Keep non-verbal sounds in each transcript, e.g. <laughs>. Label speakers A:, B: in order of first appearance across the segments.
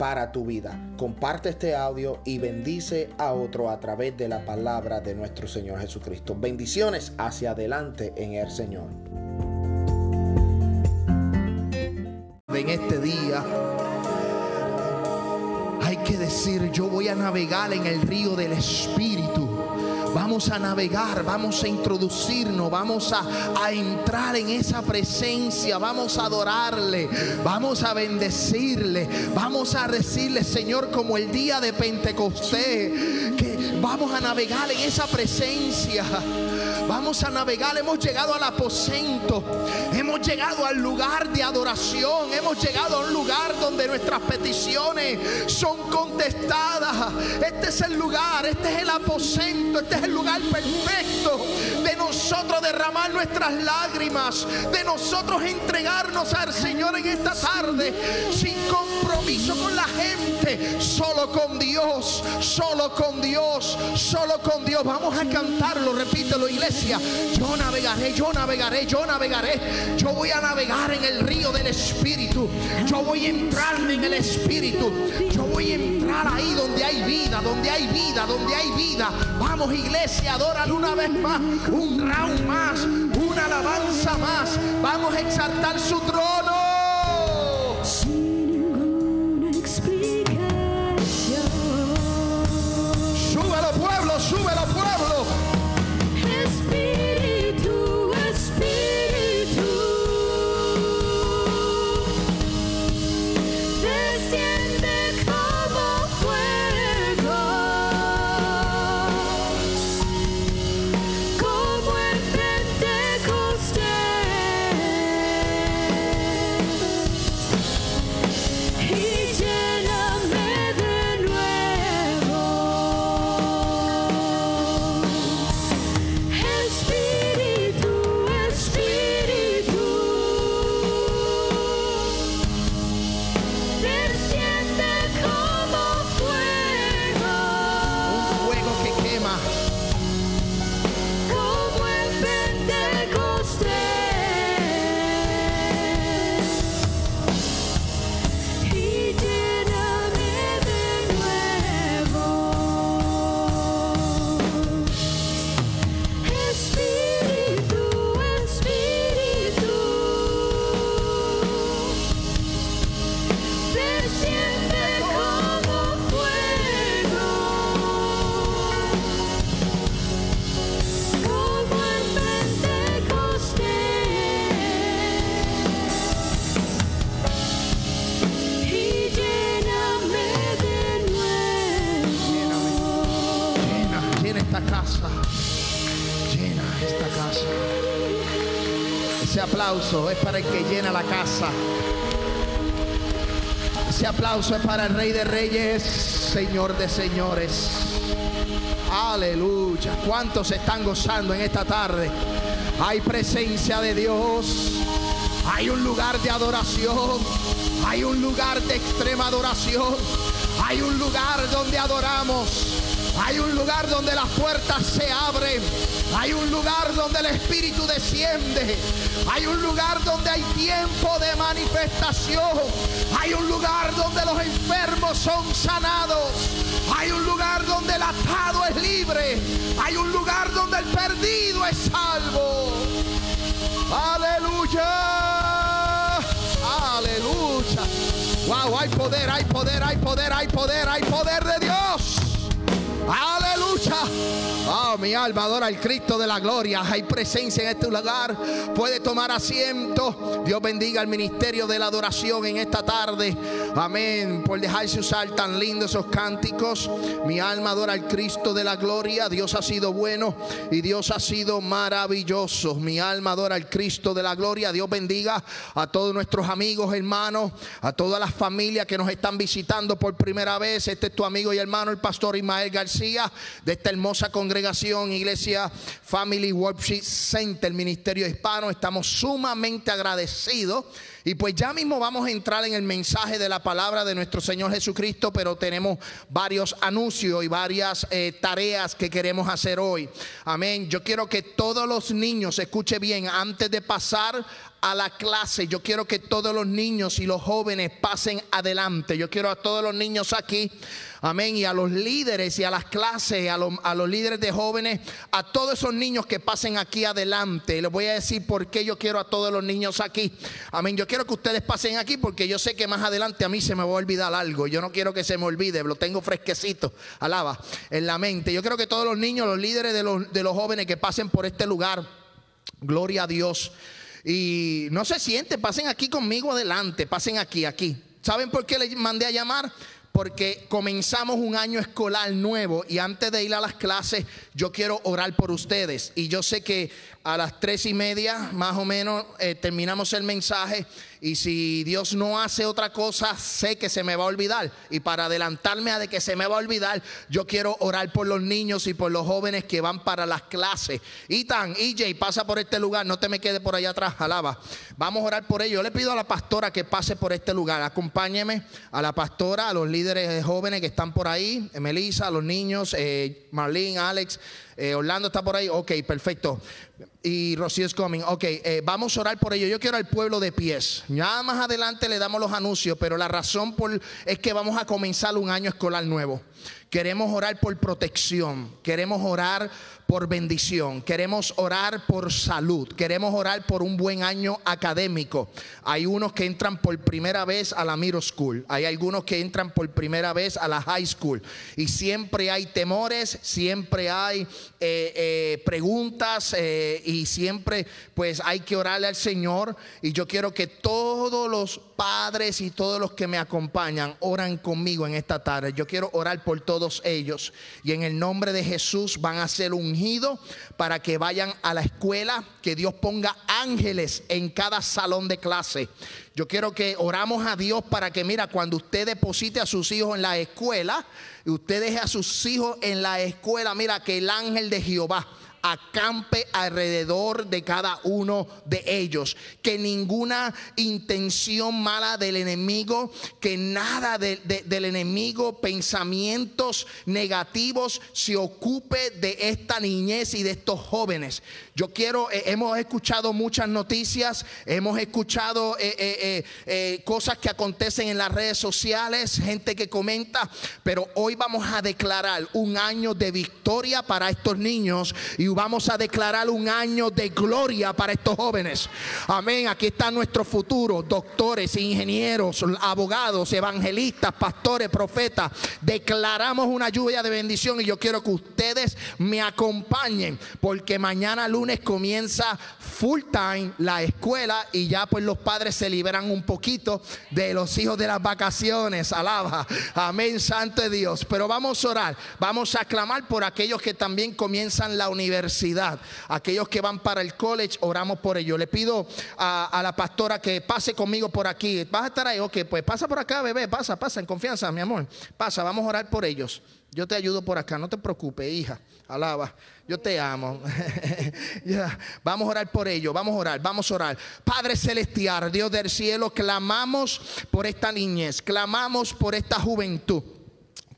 A: para tu vida. Comparte este audio y bendice a otro a través de la palabra de nuestro Señor Jesucristo. Bendiciones hacia adelante en el Señor. En este día hay que decir, yo voy a navegar en el río del Espíritu. Vamos a navegar, vamos a introducirnos, vamos a, a, entrar en esa presencia, vamos a adorarle, vamos a bendecirle, vamos a decirle, Señor, como el día de Pentecostés, que vamos a navegar en esa presencia. Vamos a navegar, hemos llegado al aposento, hemos llegado al lugar de adoración, hemos llegado a un lugar donde nuestras peticiones son contestadas. Este es el lugar, este es el aposento, este es el lugar perfecto de nosotros derramar nuestras lágrimas, de nosotros entregarnos al Señor en esta tarde sin compromiso con la gente, solo con Dios, solo con Dios, solo con Dios. Vamos a cantarlo, repítelo iglesia. Yo navegaré, yo navegaré, yo navegaré. Yo voy a navegar en el río del Espíritu. Yo voy a entrar en el Espíritu. Yo voy a entrar ahí donde hay vida, donde hay vida, donde hay vida. Vamos iglesia, adoran una vez más, un round más, una alabanza más. Vamos a exaltar su trono. Es para el que llena la casa. Ese aplauso es para el Rey de Reyes, Señor de Señores. Aleluya. ¿Cuántos están gozando en esta tarde? Hay presencia de Dios. Hay un lugar de adoración. Hay un lugar de extrema adoración. Hay un lugar donde adoramos. Hay un lugar donde las puertas se abren. Hay un lugar donde el Espíritu desciende. Hay un lugar donde hay tiempo de manifestación. Hay un lugar donde los enfermos son sanados. Hay un lugar donde el atado es libre. Hay un lugar donde el perdido es salvo. Aleluya. Aleluya. Wow, hay poder, hay poder, hay poder, hay poder, hay poder de Dios. Aleluya. Mi alma adora al Cristo de la gloria. Hay presencia en este lugar. Puede tomar asiento. Dios bendiga el ministerio de la adoración en esta tarde. Amén. Por dejarse usar tan lindos esos cánticos. Mi alma adora al Cristo de la gloria. Dios ha sido bueno y Dios ha sido maravilloso. Mi alma adora al Cristo de la gloria. Dios bendiga a todos nuestros amigos, hermanos, a todas las familias que nos están visitando por primera vez. Este es tu amigo y hermano, el pastor Ismael García, de esta hermosa congregación, Iglesia Family Worship Center, Ministerio Hispano. Estamos sumamente agradecidos. Y pues ya mismo vamos a entrar en el mensaje de la palabra de nuestro Señor Jesucristo, pero tenemos varios anuncios y varias eh, tareas que queremos hacer hoy. Amén. Yo quiero que todos los niños, escuche bien, antes de pasar a la clase, yo quiero que todos los niños y los jóvenes pasen adelante. Yo quiero a todos los niños aquí, amén, y a los líderes y a las clases, a los, a los líderes de jóvenes, a todos esos niños que pasen aquí adelante. Les voy a decir por qué yo quiero a todos los niños aquí. Amén. Yo quiero que ustedes pasen aquí porque yo sé que más adelante a mí se me va a olvidar algo. Yo no quiero que se me olvide, lo tengo fresquecito, alaba, en la mente. Yo quiero que todos los niños, los líderes de los, de los jóvenes que pasen por este lugar, gloria a Dios. Y no se sienten, pasen aquí conmigo adelante, pasen aquí, aquí. ¿Saben por qué les mandé a llamar? Porque comenzamos un año escolar nuevo y antes de ir a las clases yo quiero orar por ustedes. Y yo sé que a las tres y media más o menos eh, terminamos el mensaje y si Dios no hace otra cosa sé que se me va a olvidar. Y para adelantarme a de que se me va a olvidar yo quiero orar por los niños y por los jóvenes que van para las clases. Itan, EJ, pasa por este lugar, no te me quedes por allá atrás, alaba. Vamos a orar por ellos. Yo le pido a la pastora que pase por este lugar. Acompáñeme a la pastora, a los líderes de jóvenes que están por ahí, Melissa, a los niños, eh, Marlene, Alex, eh, Orlando está por ahí. Ok, perfecto. Y Rocío es coming. Ok, eh, vamos a orar por ello. Yo quiero al pueblo de pies. Ya más adelante le damos los anuncios, pero la razón por, es que vamos a comenzar un año escolar nuevo. Queremos orar por protección. Queremos orar por bendición. Queremos orar por salud. Queremos orar por un buen año académico. Hay unos que entran por primera vez a la middle school. Hay algunos que entran por primera vez a la high school. Y siempre hay temores, siempre hay eh, eh, preguntas eh, y siempre pues hay que orarle al Señor. Y yo quiero que todos los padres y todos los que me acompañan oran conmigo en esta tarde. Yo quiero orar por todos ellos. Y en el nombre de Jesús van a ser ungidos para que vayan a la escuela, que Dios ponga ángeles en cada salón de clase. Yo quiero que oramos a Dios para que, mira, cuando usted deposite a sus hijos en la escuela, y usted deje a sus hijos en la escuela, mira, que el ángel de Jehová acampe alrededor de cada uno de ellos. Que ninguna intención mala del enemigo, que nada de- de- del enemigo, pensamientos negativos se ocupe de esta niñez y de estos jóvenes. Yo quiero, eh, hemos escuchado muchas noticias, hemos escuchado eh, eh, cosas que acontecen en las redes sociales, gente que comenta, pero hoy vamos a declarar un año de victoria para estos niños y vamos a declarar un año de gloria para estos jóvenes. Amén. Aquí está nuestro futuro, doctores, ingenieros, abogados, evangelistas, pastores, profetas. Declaramos una lluvia de bendición y yo quiero que ustedes me acompañen porque mañana lunes comienza full time la escuela y ya pues los padres se liberan un poquito de los hijos de las vacaciones. Alaba. Amén, santo Dios. Pero vamos a orar, vamos a clamar por aquellos que también comienzan la universidad, aquellos que van para el college, oramos por ellos. Le pido a, la pastora que pase conmigo por aquí. ¿Vas a estar ahí? Ok, pues pasa por acá, bebé, pasa, pasa, en confianza, mi amor. Pasa, vamos a orar por ellos. Yo te ayudo por acá, no te preocupes, hija. Alaba. Yo te amo. <laughs> Vamos a orar por ellos, vamos a orar, vamos a orar. Padre celestial, Dios del cielo, clamamos por esta niñez, clamamos por esta juventud.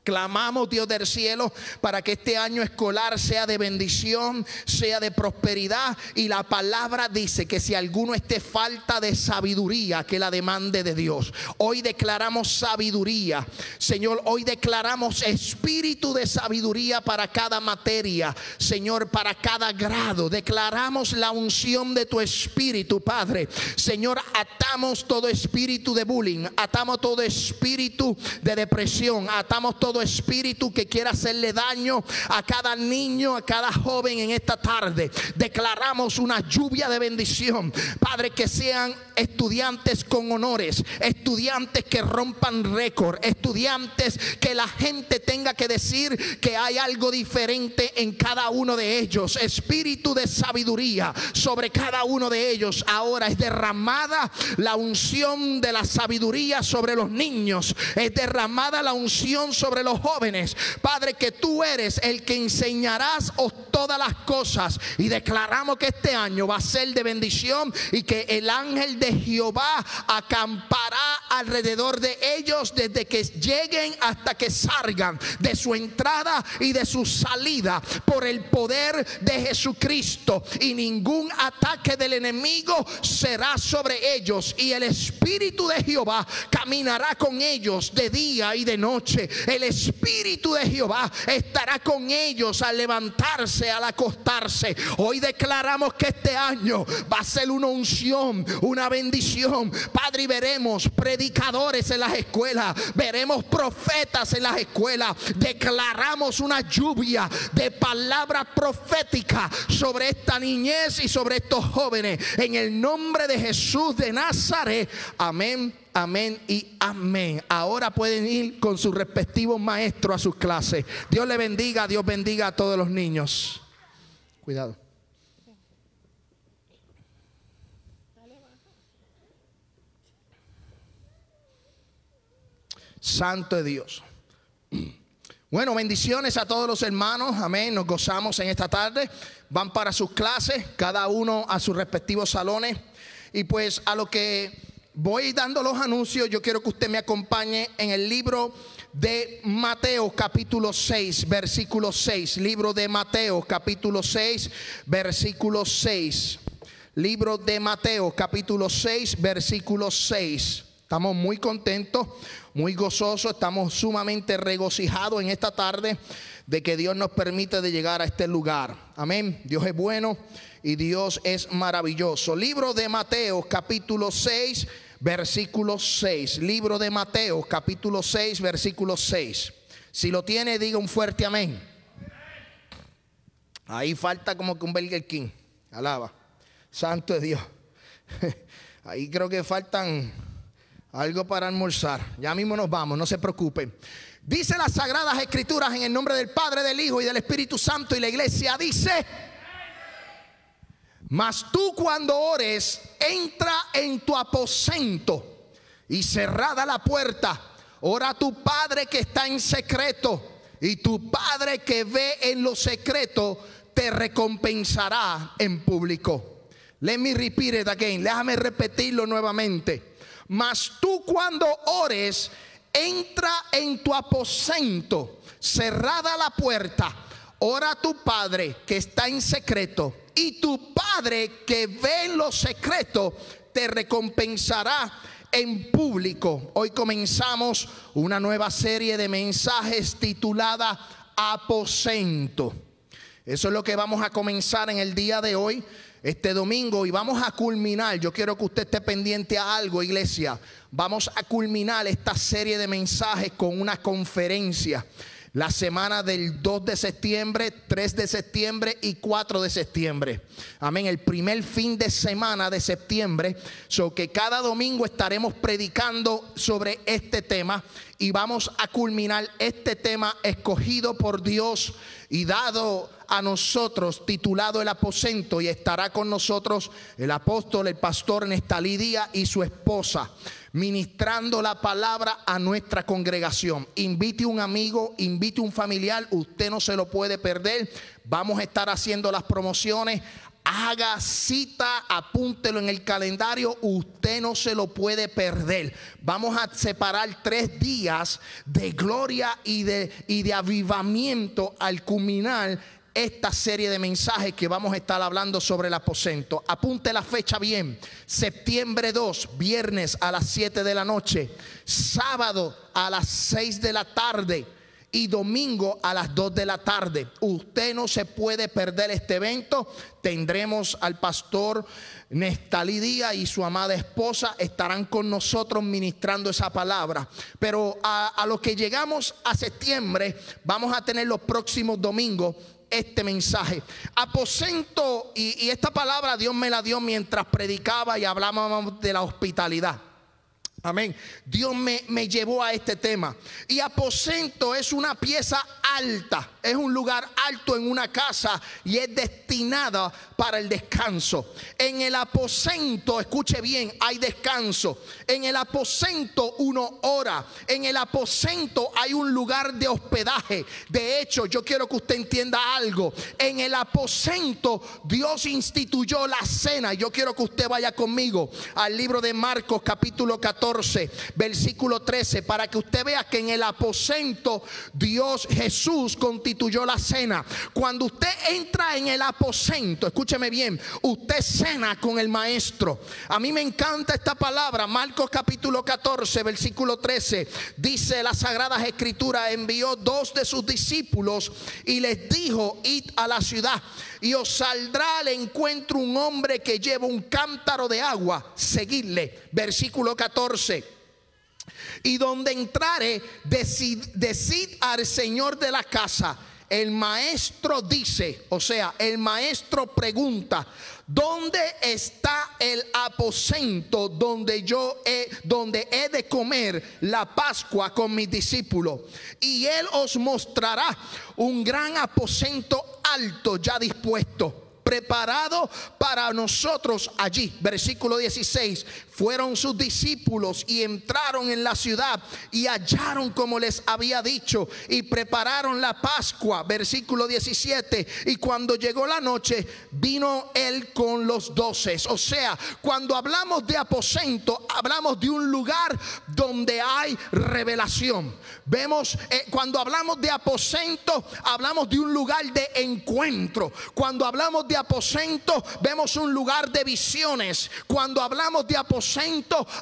A: Clamamos, Dios del cielo, para que este año escolar sea de bendición, sea de prosperidad. Y la palabra dice que si alguno esté falta de sabiduría, que la demande de Dios. Hoy declaramos sabiduría. Señor, hoy declaramos espíritu de sabiduría para cada materia. Señor, para cada grado. Declaramos la unción de tu espíritu, Padre. Señor, atamos todo espíritu de bullying. Atamos todo espíritu de depresión. Atamos todo espíritu que quiera hacerle daño a cada niño, a cada joven en esta tarde. Declaramos una lluvia de bendición. Padre, que sean estudiantes con honores, estudiantes que rompan récord, estudiantes que la gente tenga que decir que hay algo diferente en cada uno de ellos. Espíritu de sabiduría sobre cada uno de ellos. Ahora es derramada la unción de la sabiduría sobre los niños. Es derramada la unción sobre los jóvenes. Padre, que tú eres el que enseñarás todas las cosas. Y declaramos que este año va a ser de bendición y que el ángel de Jehová acampará alrededor de ellos desde que lleguen hasta que salgan de su entrada y de su salida por el poder de Jesucristo. Y ningún ataque del enemigo será sobre ellos. Y el Espíritu de Jehová caminará con ellos de día y de noche. El Espíritu de Jehová estará con ellos al levantarse, al acostarse. Hoy declaramos que este año va a ser una unción, una bendición. Padre, veremos predicadores en las escuelas, veremos profetas en las escuelas. Declaramos una lluvia de palabra profética sobre esta niñez y sobre estos jóvenes. En el nombre de Jesús de Nazaret. Amén. Amén y amén. Ahora pueden ir con sus respectivos maestros a sus clases. Dios le bendiga, Dios bendiga a todos los niños. Cuidado. Santo es Dios. Bueno, bendiciones a todos los hermanos. Amén. Nos gozamos en esta tarde. Van para sus clases, cada uno a sus respectivos salones. Y pues a lo que voy dando los anuncios, yo quiero que usted me acompañe en el libro de Mateo capítulo 6, versículo 6. Libro de Mateo capítulo 6, versículo 6. Libro de Mateo capítulo 6, versículo 6. Estamos muy contentos, muy gozosos, estamos sumamente regocijados en esta tarde de que Dios nos permite de llegar a este lugar. Amén. Dios es bueno y Dios es maravilloso. Libro de Mateo capítulo 6, versículo 6. Libro de Mateo capítulo 6, versículo 6. Si lo tiene, diga un fuerte amén. Ahí falta como que un King. Alaba. Santo es Dios. <laughs> Ahí creo que faltan algo para almorzar. Ya mismo nos vamos, no se preocupen. Dice las sagradas escrituras en el nombre del Padre, del Hijo y del Espíritu Santo y la iglesia dice, mas tú cuando ores, entra en tu aposento y cerrada la puerta, ora a tu Padre que está en secreto y tu Padre que ve en lo secreto te recompensará en público. Let me repeat it again. Déjame repetirlo nuevamente. Mas tú cuando ores, entra en tu aposento, cerrada la puerta, ora a tu Padre que está en secreto, y tu Padre que ve en lo secreto te recompensará en público. Hoy comenzamos una nueva serie de mensajes titulada Aposento. Eso es lo que vamos a comenzar en el día de hoy este domingo y vamos a culminar. Yo quiero que usted esté pendiente a algo, iglesia. Vamos a culminar esta serie de mensajes con una conferencia. La semana del 2 de septiembre, 3 de septiembre y 4 de septiembre. Amén. El primer fin de semana de septiembre. So que cada domingo estaremos predicando sobre este tema y vamos a culminar este tema escogido por Dios y dado a nosotros titulado el aposento y estará con nosotros el apóstol, el pastor Nestalí Díaz y su esposa ministrando la palabra a nuestra congregación. Invite un amigo, invite un familiar, usted no se lo puede perder. Vamos a estar haciendo las promociones. Haga cita, apúntelo en el calendario, usted no se lo puede perder. Vamos a separar tres días de gloria y de, y de avivamiento al culminar esta serie de mensajes que vamos a estar hablando sobre el aposento. Apunte la fecha bien. Septiembre 2, viernes a las 7 de la noche. Sábado a las 6 de la tarde. y domingo a las 2 de la tarde. Usted no se puede perder este evento. Tendremos al pastor Nestalí Díaz y su amada esposa estarán con nosotros ministrando esa palabra. Pero a, a lo que llegamos a septiembre, vamos a tener los próximos domingos este mensaje. Aposento, y, y esta palabra Dios me la dio mientras predicaba y hablábamos de la hospitalidad. Amén. Dios me, me, llevó a este tema. Y aposento es una pieza alta, es un lugar alto en una casa y es destinada para el descanso. En el aposento, escuche bien, hay descanso. En el aposento uno ora. En el aposento hay un lugar de hospedaje. De hecho, yo quiero que usted entienda algo. En el aposento Dios instituyó la cena. Yo quiero que usted vaya conmigo al libro de Marcos capítulo 14 versículo 13, para que usted vea que en el aposento Dios Jesús constituyó la cena. Cuando usted entra en el aposento, escúcheme bien, usted cena con el maestro. A mí me encanta esta palabra, Marcos capítulo 14, versículo 13, dice las sagradas escrituras, envió dos de sus discípulos y les dijo, id a la ciudad y os saldrá al encuentro un hombre que lleva un cántaro de agua, seguidle. Versículo 14. Y donde entrare, decid, decid al Señor de la casa. El maestro dice, o sea, el maestro pregunta, ¿dónde está el aposento donde yo he, donde he de comer la Pascua con mis discípulos? Y él os mostrará un gran aposento alto ya dispuesto preparado para nosotros allí. Versículo 16. Fueron sus discípulos y entraron en la ciudad y hallaron como les había dicho y prepararon la Pascua. Versículo 17. Y cuando llegó la noche, vino él con los doces. O sea, cuando hablamos de aposento, hablamos de un lugar donde hay revelación. Vemos, eh, cuando hablamos de aposento, hablamos de un lugar de encuentro. Cuando hablamos de aposento, vemos un lugar de visiones. Cuando hablamos de aposento,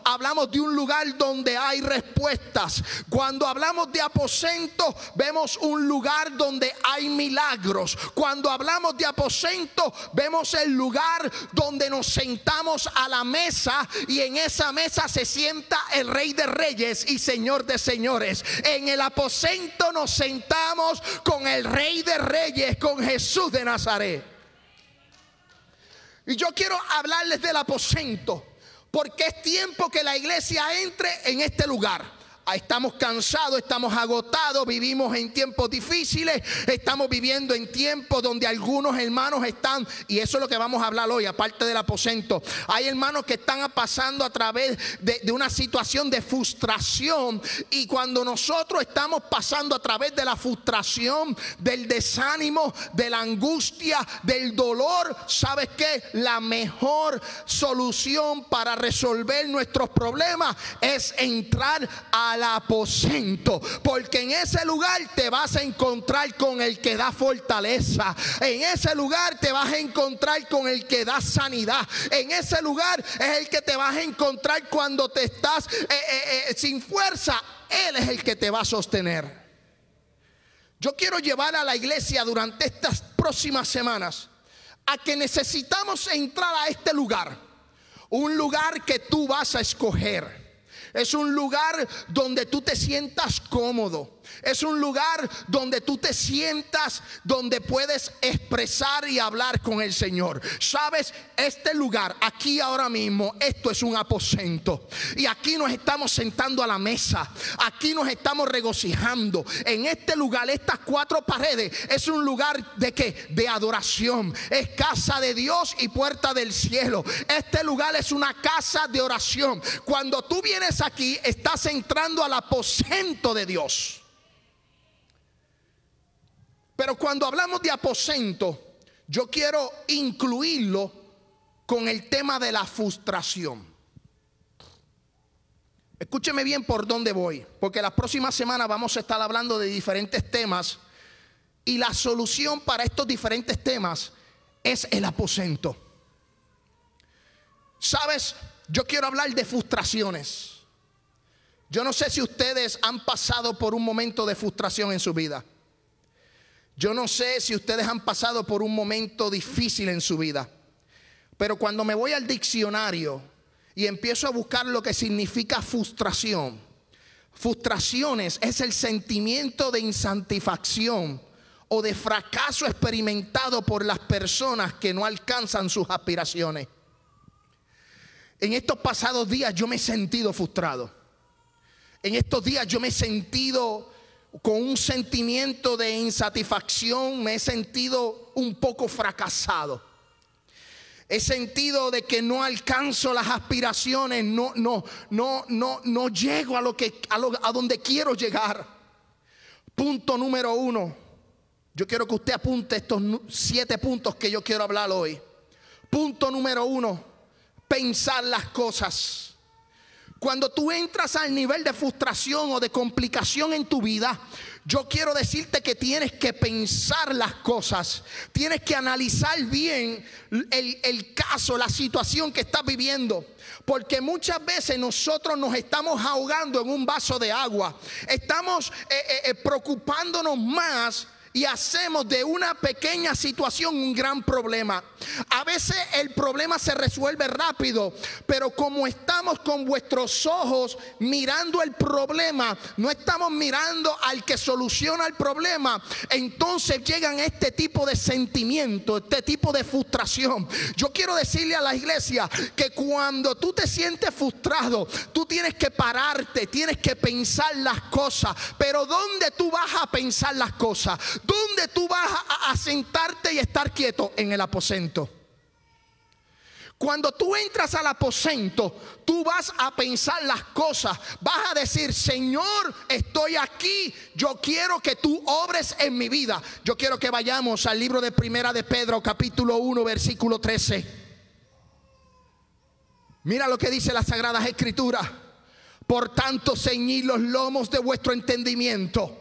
A: hablamos de un lugar donde hay respuestas. Cuando hablamos de aposento, vemos un lugar donde hay milagros. Cuando hablamos de aposento, vemos el lugar donde nos sentamos a la mesa y en esa mesa se sienta el Rey de Reyes y Señor de Señores. En el aposento nos sentamos con el Rey de Reyes, con Jesús de Nazaret. Y yo quiero hablarles del aposento, porque es tiempo que la iglesia entre en este lugar. Estamos cansados, estamos agotados, vivimos en tiempos difíciles, estamos viviendo en tiempos donde algunos hermanos están, y eso es lo que vamos a hablar hoy, aparte del aposento. Hay hermanos que están pasando a través de, una situación de frustración, y cuando nosotros estamos pasando a través de la frustración, del desánimo, de la angustia, del dolor, ¿sabes qué? La mejor solución para resolver nuestros problemas es entrar al aposento, porque en ese lugar te vas a encontrar con el que da fortaleza, en ese lugar te vas a encontrar con el que da sanidad, en ese lugar es el que te vas a encontrar cuando te estás eh, eh, eh, sin fuerza, Él es el que te va a sostener. Yo quiero llevar a la iglesia durante estas próximas semanas a que necesitamos entrar a este lugar, un lugar que tú vas a escoger. Es un lugar donde tú te sientas cómodo. Es un lugar donde tú te sientas, donde puedes expresar y hablar con el Señor. Sabes, este lugar, aquí ahora mismo, esto es un aposento. Y aquí nos estamos sentando a la mesa. Aquí nos estamos regocijando. En este lugar, estas cuatro paredes, es un lugar de que De adoración. Es casa de Dios y puerta del cielo. Este lugar es una casa de oración. Cuando tú vienes aquí, estás entrando al aposento de Dios. Pero cuando hablamos de aposento, yo quiero incluirlo con el tema de la frustración. Escúcheme bien por dónde voy, porque las próximas semanas vamos a estar hablando de diferentes temas y la solución para estos diferentes temas es el aposento. Sabes, yo quiero hablar de frustraciones. Yo no sé si ustedes han pasado por un momento de frustración en su vida. Yo no sé si ustedes han pasado por un momento difícil en su vida. Pero cuando me voy al diccionario y empiezo a buscar lo que significa frustración, frustraciones es el sentimiento de insatisfacción o de fracaso experimentado por las personas que no alcanzan sus aspiraciones. En estos pasados días yo me he sentido frustrado. En estos días yo me he sentido con un sentimiento de insatisfacción, me he sentido un poco fracasado. He sentido de que no alcanzo las aspiraciones, no, no, no, no, no llego a lo que a, lo- a donde quiero llegar. Punto número uno. Yo quiero que usted apunte estos siete puntos que yo quiero hablar hoy. Punto número uno, pensar las cosas. Cuando tú entras al nivel de frustración o de complicación en tu vida, yo quiero decirte que tienes que pensar las cosas, tienes que analizar bien el, el caso, la situación que estás viviendo. Porque muchas veces nosotros nos estamos ahogando en un vaso de agua, estamos eh, eh, eh, preocupándonos más y hacemos de una pequeña situación un gran problema. A veces el problema se resuelve rápido, pero como estamos con vuestros ojos mirando el problema, no estamos mirando al que soluciona el problema, entonces llegan este tipo de sentimiento, este tipo de frustración. Yo quiero decirle a la iglesia que cuando tú te sientes frustrado, tú tienes que pararte, tienes que pensar las cosas, pero ¿dónde tú vas a pensar las cosas? ¿Dónde tú vas a, sentarte y estar quieto? En el aposento. Cuando tú entras al aposento, tú vas a pensar las cosas. Vas a decir, Señor, estoy aquí. Yo quiero que tú obres en mi vida. Yo quiero que vayamos al libro de Primera de Pedro, capítulo 1, versículo 13. Mira lo que dice las Sagradas Escrituras. Por tanto, ceñid los lomos de vuestro entendimiento.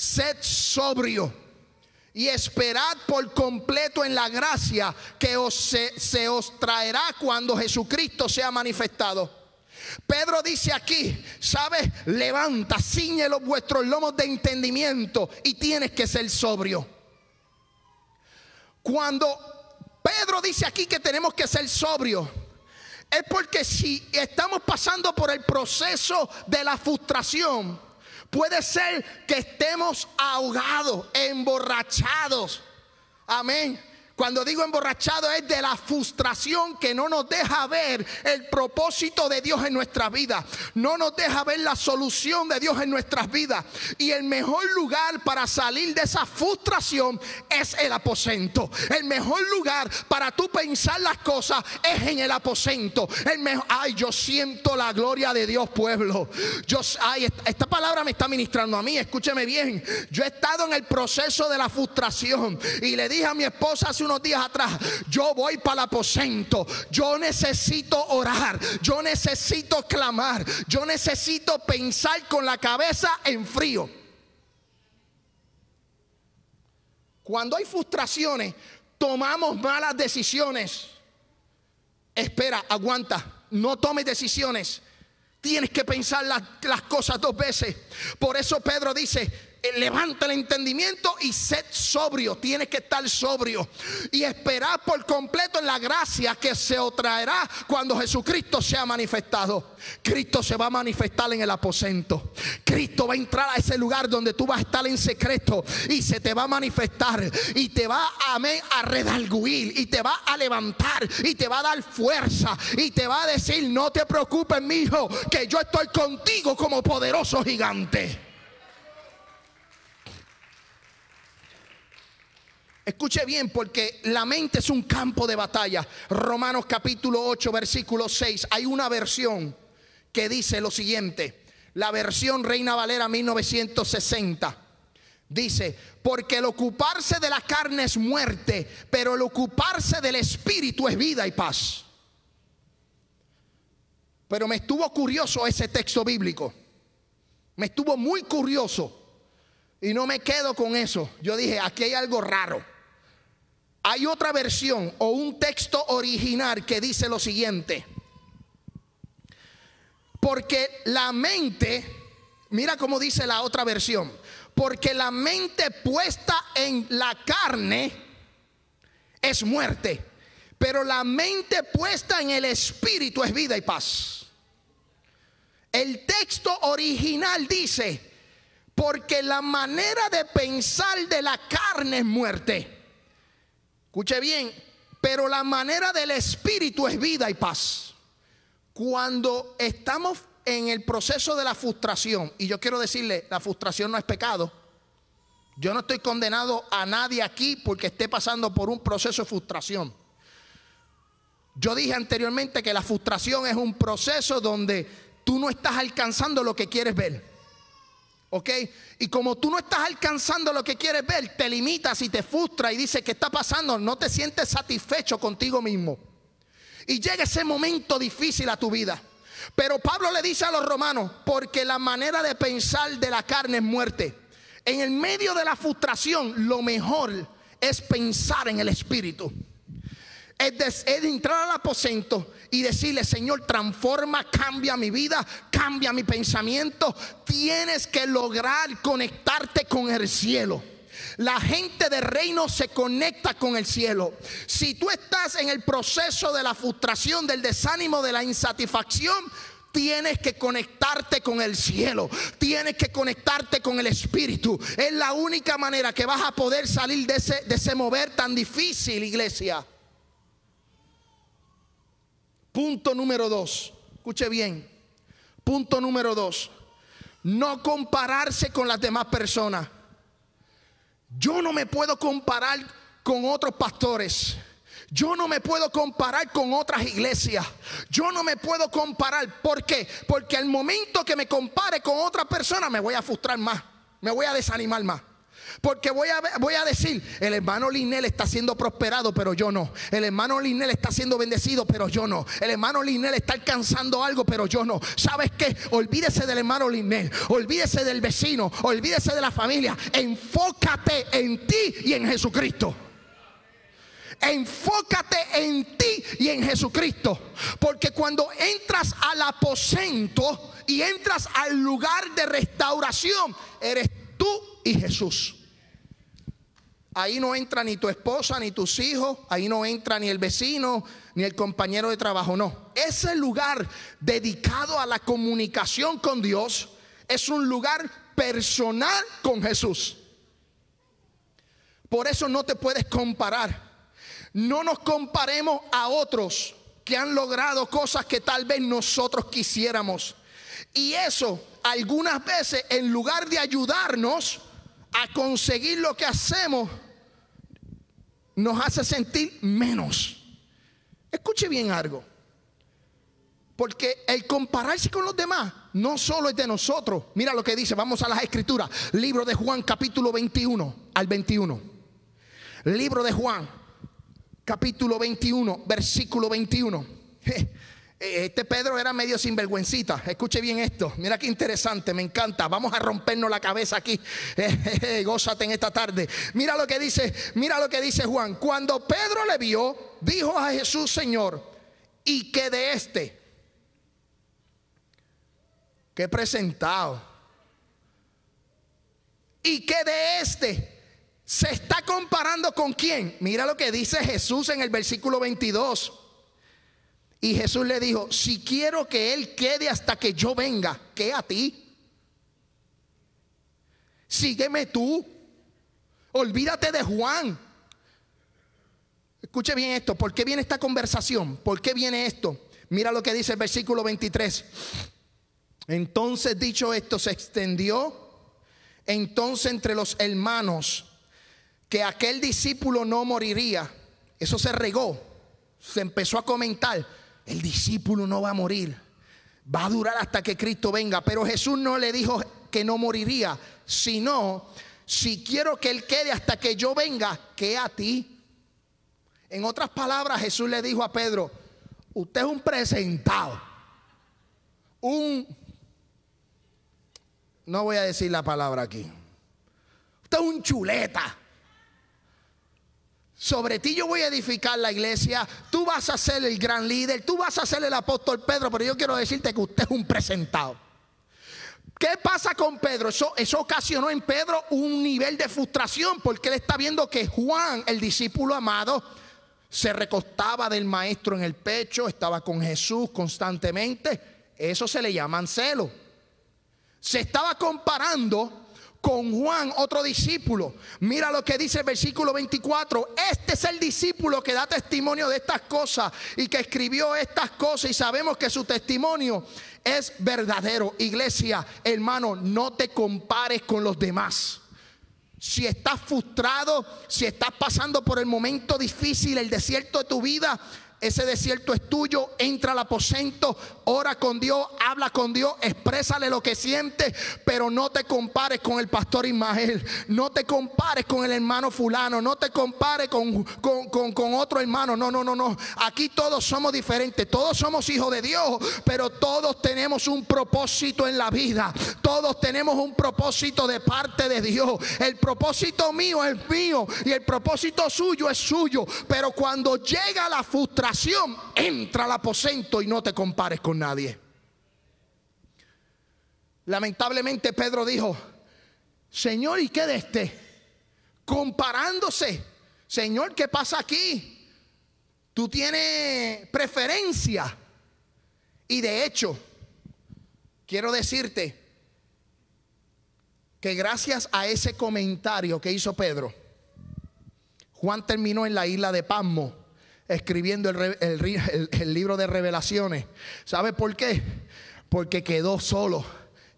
A: Sed sobrio y esperad por completo en la gracia que os se, os traerá cuando Jesucristo sea manifestado. Pedro dice aquí, ¿sabes? Levanta, ciñe los vuestros lomos de entendimiento y tienes que ser sobrio. Cuando Pedro dice aquí que tenemos que ser sobrios, es porque si estamos pasando por el proceso de la frustración, puede ser que estemos ahogados, emborrachados. Amén. Cuando digo emborrachado es de la frustración que no nos deja ver el propósito de Dios en nuestra vida. No nos deja ver la solución de Dios en nuestras vidas. Y el mejor lugar para salir de esa frustración es el aposento. El mejor lugar para tú pensar las cosas es en el aposento. El mejor, ay, yo siento la gloria de Dios, pueblo. Yo, ay, esta, palabra me está ministrando a mí. Escúcheme bien. Yo he estado en el proceso de la frustración y le dije a mi esposa hace unos días atrás, yo voy para el aposento, yo necesito orar, yo necesito clamar, yo necesito pensar con la cabeza en frío. Cuando hay frustraciones, tomamos malas decisiones. Espera, aguanta, no tomes decisiones. Tienes que pensar las, las cosas dos veces. Por eso Pedro dice, levanta el entendimiento y sed sobrio. Tienes que estar sobrio y esperar por completo en la gracia que se os traerá cuando Jesucristo sea manifestado. Cristo se va a manifestar en el aposento. Cristo va a entrar a ese lugar donde tú vas a estar en secreto y se te va a manifestar y te va a redarguir y te va a levantar y te va a dar fuerza y te va a decir, no te preocupes, mi hijo, que yo estoy contigo como poderoso gigante. Escuche bien porque la mente es un campo de batalla. Romanos capítulo 8, versículo 6. Hay una versión que dice lo siguiente. La versión Reina Valera 1960. Dice, porque el ocuparse de la carne es muerte, pero el ocuparse del espíritu es vida y paz. Pero me estuvo curioso ese texto bíblico. Me estuvo muy curioso. Y no me quedo con eso. Yo dije, aquí hay algo raro. Hay otra versión o un texto original que dice lo siguiente. Porque la mente, mira cómo dice la otra versión, porque la mente puesta en la carne es muerte, pero la mente puesta en el espíritu es vida y paz. El texto original dice, porque la manera de pensar de la carne es muerte. Escuche bien, pero la manera del espíritu es vida y paz. Cuando estamos en el proceso de la frustración, y yo quiero decirle, la frustración no es pecado. Yo no estoy condenado a nadie aquí porque esté pasando por un proceso de frustración. Yo dije anteriormente que la frustración es un proceso donde tú no estás alcanzando lo que quieres ver. ¿Ok? Y como tú no estás alcanzando lo que quieres ver, te limitas y te frustras y dices, ¿qué está pasando? No te sientes satisfecho contigo mismo. Y llega ese momento difícil a tu vida. Pero Pablo le dice a los romanos, porque la manera de pensar de la carne es muerte. En el medio de la frustración, lo mejor es pensar en el espíritu. Es, de- entrar al aposento y decirle, Señor, transforma, cambia mi vida, cambia mi pensamiento. Tienes que lograr conectarte con el cielo. La gente de reino se conecta con el cielo. Si tú estás en el proceso de la frustración, del desánimo, de la insatisfacción, Tienes que conectarte con el cielo. Tienes que conectarte con el Espíritu. Es la única manera que vas a poder salir de ese, de ese mover tan difícil, iglesia. Punto número dos. Escuche bien. Punto número dos. No compararse con las demás personas. Yo no me puedo comparar con otros pastores. Yo no me puedo comparar con otras iglesias. Yo no me puedo comparar. ¿Por qué? Porque al momento que me compare con otra persona me voy a frustrar más. Me voy a desanimar más. Porque voy a, voy a decir, el hermano Linel está siendo prosperado, pero yo no. El hermano Linel está siendo bendecido, pero yo no. El hermano Linel está alcanzando algo, pero yo no. ¿Sabes qué? Olvídese del hermano Linel, olvídese del vecino, olvídese de la familia. Enfócate en ti y en Jesucristo. Enfócate en ti y en Jesucristo. Porque cuando entras al aposento y entras al lugar de restauración, eres tú y Jesús. Ahí no entra ni tu esposa, ni tus hijos, ahí no entra ni el vecino, ni el compañero de trabajo, no. Ese lugar dedicado a la comunicación con Dios es un lugar personal con Jesús. Por eso no te puedes comparar. No nos comparemos a otros que han logrado cosas que tal vez nosotros quisiéramos. Y eso algunas veces en lugar de ayudarnos a conseguir lo que hacemos, nos hace sentir menos. Escuche bien algo. Porque el compararse con los demás no solo es de nosotros. Mira lo que dice, vamos a las escrituras. Libro de Juan capítulo 21 al 21. Libro de Juan capítulo 21, versículo 21. Este Pedro era medio sinvergüencita. Escuche bien esto. Mira qué interesante, me encanta. Vamos a rompernos la cabeza aquí. <laughs> Gózate en esta tarde. Mira lo que dice, mira lo que dice Juan. Cuando Pedro le vio, dijo a Jesús, Señor, ¿y qué de este? Qué presentado. ¿Y qué de este? Se está comparando con quién? Mira lo que dice Jesús en el versículo 22. Y Jesús le dijo, si quiero que Él quede hasta que yo venga, ¿qué a ti? Sígueme tú. Olvídate de Juan. Escuche bien esto. ¿Por qué viene esta conversación? ¿Por qué viene esto? Mira lo que dice el versículo 23. Entonces dicho esto, se extendió entonces entre los hermanos que aquel discípulo no moriría. Eso se regó. Se empezó a comentar. El discípulo no va a morir. Va a durar hasta que Cristo venga. Pero Jesús no le dijo que no moriría, sino, si quiero que Él quede hasta que yo venga, que a ti. En otras palabras, Jesús le dijo a Pedro, usted es un presentado. Un... No voy a decir la palabra aquí. Usted es un chuleta. Sobre ti yo voy a edificar la iglesia. Tú vas a ser el gran líder. Tú vas a ser el apóstol Pedro. Pero yo quiero decirte que usted es un presentado. ¿Qué pasa con Pedro? Eso, eso ocasionó en Pedro un nivel de frustración porque él está viendo que Juan, el discípulo amado, se recostaba del maestro en el pecho, estaba con Jesús constantemente. Eso se le llaman celo. Se estaba comparando con Juan, otro discípulo. Mira lo que dice el versículo 24. Este es el discípulo que da testimonio de estas cosas y que escribió estas cosas y sabemos que su testimonio es verdadero. Iglesia, hermano, no te compares con los demás. Si estás frustrado, si estás pasando por el momento difícil, el desierto de tu vida, ese desierto es tuyo, entra al aposento, ora con Dios, habla con Dios, exprésale lo que sientes, pero no te compares con el pastor Ismael, no te compares con el hermano fulano, no te compares con, con, con- con otro hermano, no, no, no, no. Aquí todos somos diferentes, todos somos hijos de Dios, pero todos tenemos un propósito en la vida, todos tenemos un propósito de parte de Dios. El propósito mío es mío y el propósito suyo es suyo, pero cuando llega la frustración, entra al aposento y no te compares con nadie. Lamentablemente Pedro dijo, Señor, ¿y qué de este? Comparándose, Señor, ¿qué pasa aquí? Tú tienes preferencia. Y de hecho, quiero decirte que gracias a ese comentario que hizo Pedro, Juan terminó en la isla de Pasmo escribiendo el, libro de revelaciones. ¿Sabe por qué? Porque quedó solo.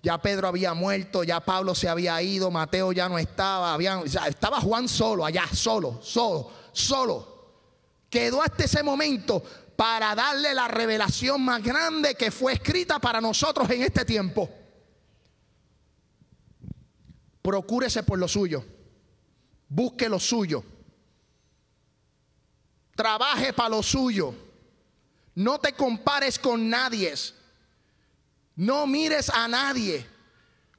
A: Ya Pedro había muerto, ya Pablo se había ido, Mateo ya no estaba, estaba Juan solo, allá, solo, solo, solo. Quedó hasta ese momento para darle la revelación más grande que fue escrita para nosotros en este tiempo. Procúrese por lo suyo. Busque lo suyo. Trabaje para lo suyo. No te compares con nadie. No mires a nadie.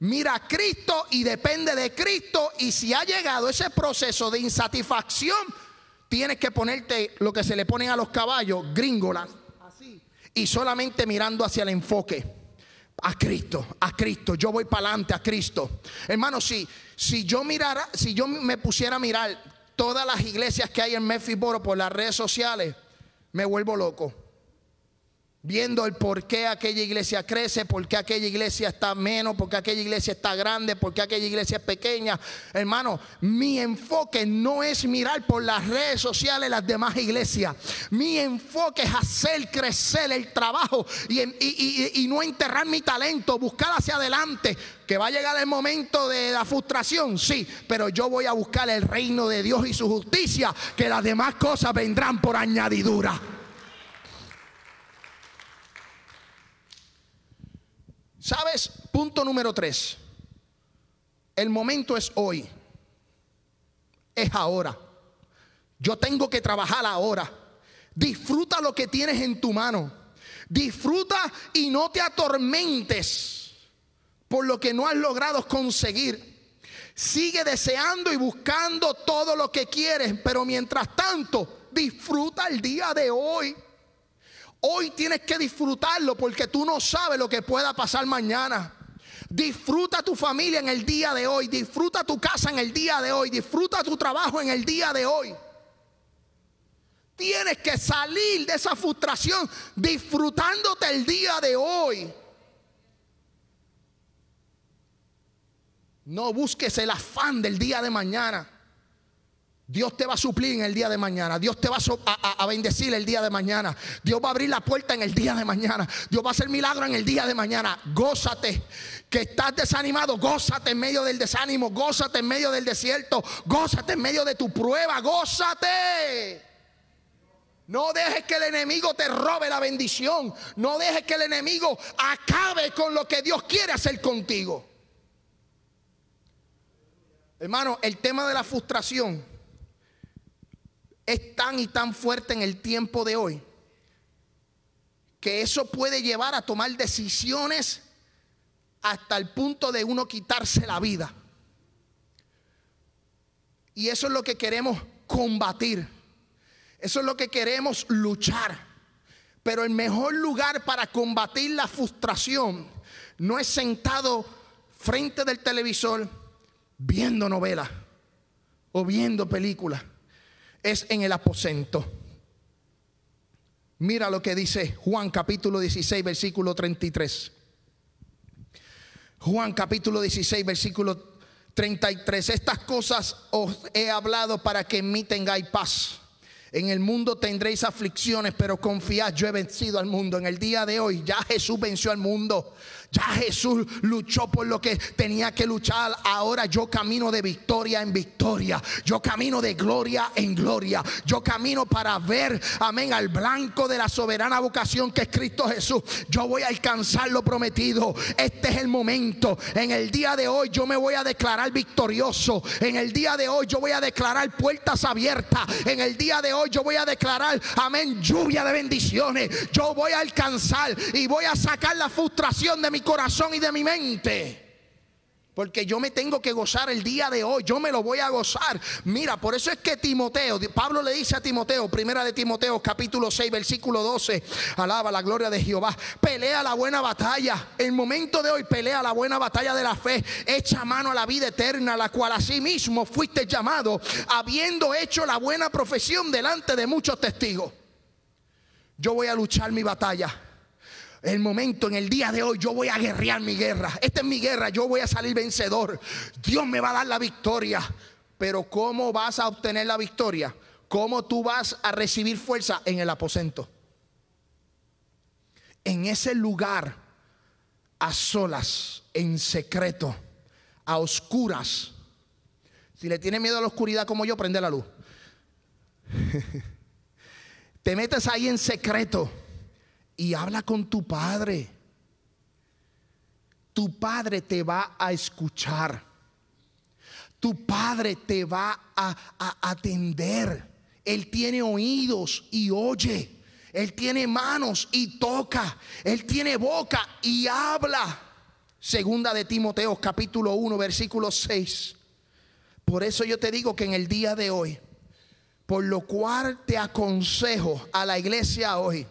A: Mira a Cristo y depende de Cristo. Y si ha llegado ese proceso de insatisfacción, tienes que ponerte lo que se le ponen a los caballos, gringolas. Y solamente mirando hacia el enfoque. A Cristo, a Cristo. Yo voy para adelante a Cristo. Hermano, si, si yo mirara, si yo me pusiera a mirar todas las iglesias que hay en Mephisboro por las redes sociales, me vuelvo loco viendo el por qué aquella iglesia crece, por qué aquella iglesia está menos, por qué aquella iglesia está grande, por qué aquella iglesia es pequeña. Hermano, mi enfoque no es mirar por las redes sociales las demás iglesias. Mi enfoque es hacer crecer el trabajo y, y no enterrar mi talento, buscar hacia adelante. Que va a llegar el momento de la frustración, sí, pero yo voy a buscar el reino de Dios y su justicia, que las demás cosas vendrán por añadidura. ¿Sabes? Punto número tres. El momento es hoy. Es ahora. Yo tengo que trabajar ahora. Disfruta lo que tienes en tu mano. Disfruta y no te atormentes por lo que no has logrado conseguir. Sigue deseando y buscando todo lo que quieres, pero mientras tanto, disfruta el día de hoy. Hoy tienes que disfrutarlo porque tú no sabes lo que pueda pasar mañana. Disfruta tu familia en el día de hoy. Disfruta tu casa en el día de hoy. Disfruta tu trabajo en el día de hoy. Tienes que salir de esa frustración disfrutándote el día de hoy. No busques el afán del día de mañana. Dios te va a suplir en el día de mañana. Dios te va a, a bendecir el día de mañana. Dios va a abrir la puerta en el día de mañana. Dios va a hacer milagro en el día de mañana. Gózate. Que estás desanimado, gózate en medio del desánimo. Gózate en medio del desierto. Gózate en medio de tu prueba. Gózate. No dejes que el enemigo te robe la bendición. No dejes que el enemigo acabe con lo que Dios quiere hacer contigo. Hermano, el tema de la frustración es tan y tan fuerte en el tiempo de hoy que eso puede llevar a tomar decisiones hasta el punto de uno quitarse la vida. Y eso es lo que queremos combatir. Eso es lo que queremos luchar. Pero el mejor lugar para combatir la frustración no es sentado frente del televisor viendo novelas o viendo películas. Es en el aposento. Mira lo que dice Juan capítulo 16, versículo 33. Juan capítulo 16, versículo 33. Estas cosas os he hablado para que en mí tengáis paz. En el mundo tendréis aflicciones, pero confiad, yo he vencido al mundo. En el día de hoy ya Jesús venció al mundo. Ya Jesús luchó por lo que tenía que luchar. Ahora yo camino de victoria en victoria. Yo camino de gloria en gloria. Yo camino para ver, amén, al blanco de la soberana vocación que es Cristo Jesús. Yo voy a alcanzar lo prometido. Este es el momento. En el día de hoy yo me voy a declarar victorioso. En el día de hoy yo voy a declarar puertas abiertas. En el día de hoy yo voy a declarar, amén, lluvia de bendiciones. Yo voy a alcanzar y voy a sacar la frustración de mi corazón y de mi mente. Porque yo me tengo que gozar el día de hoy, yo me lo voy a gozar. Mira, por eso es que Timoteo, Pablo le dice a Timoteo, primera de Timoteo capítulo 6, versículo 12, alaba la gloria de Jehová, pelea la buena batalla. El momento de hoy pelea la buena batalla de la fe, echa mano a la vida eterna, la cual asimismo fuiste llamado, habiendo hecho la buena profesión delante de muchos testigos. Yo voy a luchar mi batalla el momento, en el día de hoy, yo voy a guerrear mi guerra. Esta es mi guerra, yo voy a salir vencedor. Dios me va a dar la victoria. Pero ¿cómo vas a obtener la victoria? ¿Cómo tú vas a recibir fuerza en el aposento? En ese lugar, a solas, en secreto, a oscuras. Si le tiene miedo a la oscuridad como yo, prende la luz. <laughs> Te metes ahí en secreto y habla con tu padre. Tu padre te va a escuchar. Tu padre te va a, atender. Él tiene oídos y oye. Él tiene manos y toca. Él tiene boca y habla. Segunda de Timoteo capítulo 1 versículo 6. Por eso yo te digo que en el día de hoy, por lo cual te aconsejo a la iglesia hoy,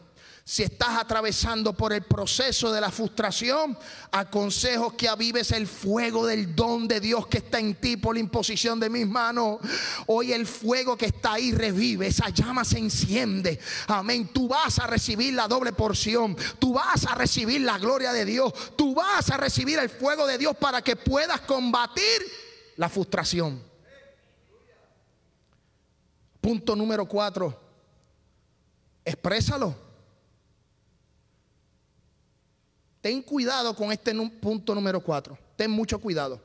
A: si estás atravesando por el proceso de la frustración, aconsejo que avives el fuego del don de Dios que está en ti por la imposición de mis manos. Hoy el fuego que está ahí revive, esa llama se enciende. Amén. Tú vas a recibir la doble porción. Tú vas a recibir la gloria de Dios. Tú vas a recibir el fuego de Dios para que puedas combatir la frustración. Punto número cuatro. Exprésalo. Ten cuidado con este punto número cuatro. Ten mucho cuidado.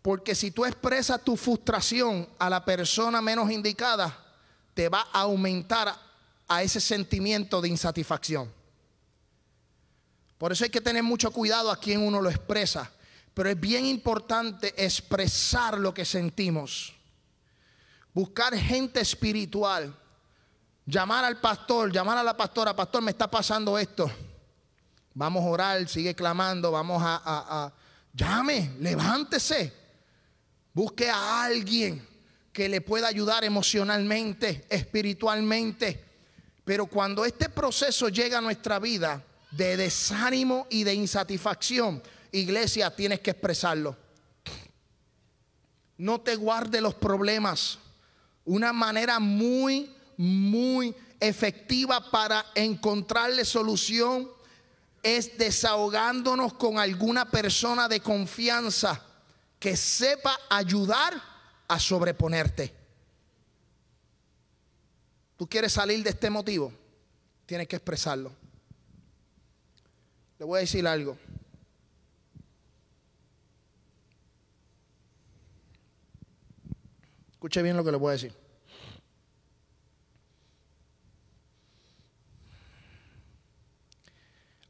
A: Porque si tú expresas tu frustración a la persona menos indicada, te va a aumentar a ese sentimiento de insatisfacción. Por eso hay que tener mucho cuidado a quien uno lo expresa. Pero es bien importante expresar lo que sentimos. Buscar gente espiritual. Llamar al pastor, llamar a la pastora, pastor, me está pasando esto. Vamos a orar, sigue clamando, vamos a, llame, levántese. Busque a alguien que le pueda ayudar emocionalmente, espiritualmente. Pero cuando este proceso llega a nuestra vida de desánimo y de insatisfacción, iglesia, tienes que expresarlo. No te guarde los problemas. Una manera muy, muy efectiva para encontrarle solución es desahogándonos con alguna persona de confianza que sepa ayudar a sobreponerte. Tú quieres salir de este motivo, tienes que expresarlo. Le voy a decir algo. Escuche bien lo que le voy a decir.